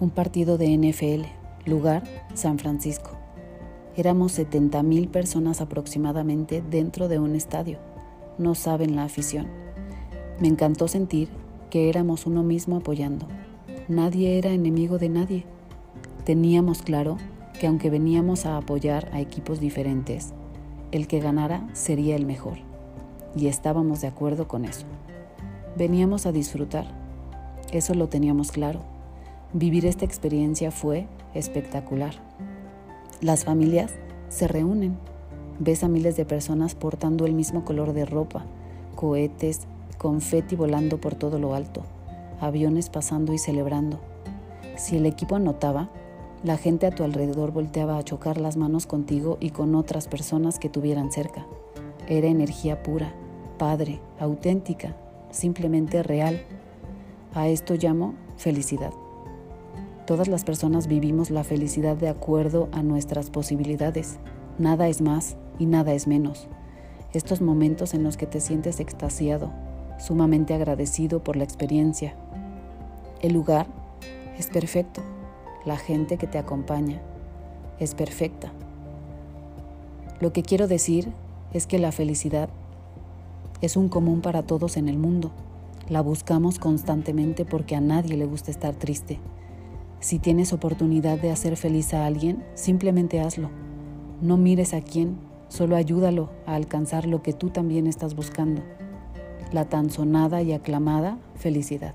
Un partido de NFL, lugar San Francisco. Éramos 70 mil personas aproximadamente dentro de un estadio. No saben la afición. Me encantó sentir que éramos uno mismo apoyando. Nadie era enemigo de nadie. Teníamos claro que aunque veníamos a apoyar a equipos diferentes, el que ganara sería el mejor. Y estábamos de acuerdo con eso. Veníamos a disfrutar. Eso lo teníamos claro. Vivir esta experiencia fue espectacular. Las familias se reúnen. Ves a miles de personas portando el mismo color de ropa, cohetes, confeti volando por todo lo alto, aviones pasando y celebrando. Si el equipo anotaba, la gente a tu alrededor volteaba a chocar las manos contigo y con otras personas que tuvieran cerca. Era energía pura, padre, auténtica, simplemente real. A esto llamo felicidad. Todas las personas vivimos la felicidad de acuerdo a nuestras posibilidades. Nada es más y nada es menos. Estos momentos en los que te sientes extasiado, sumamente agradecido por la experiencia. El lugar es perfecto la gente que te acompaña es perfecta. Lo que quiero decir es que la felicidad es un común para todos en el mundo. La buscamos constantemente porque a nadie le gusta estar triste. Si tienes oportunidad de hacer feliz a alguien, simplemente hazlo. No mires a quién, solo ayúdalo a alcanzar lo que tú también estás buscando. La tan sonada y aclamada felicidad.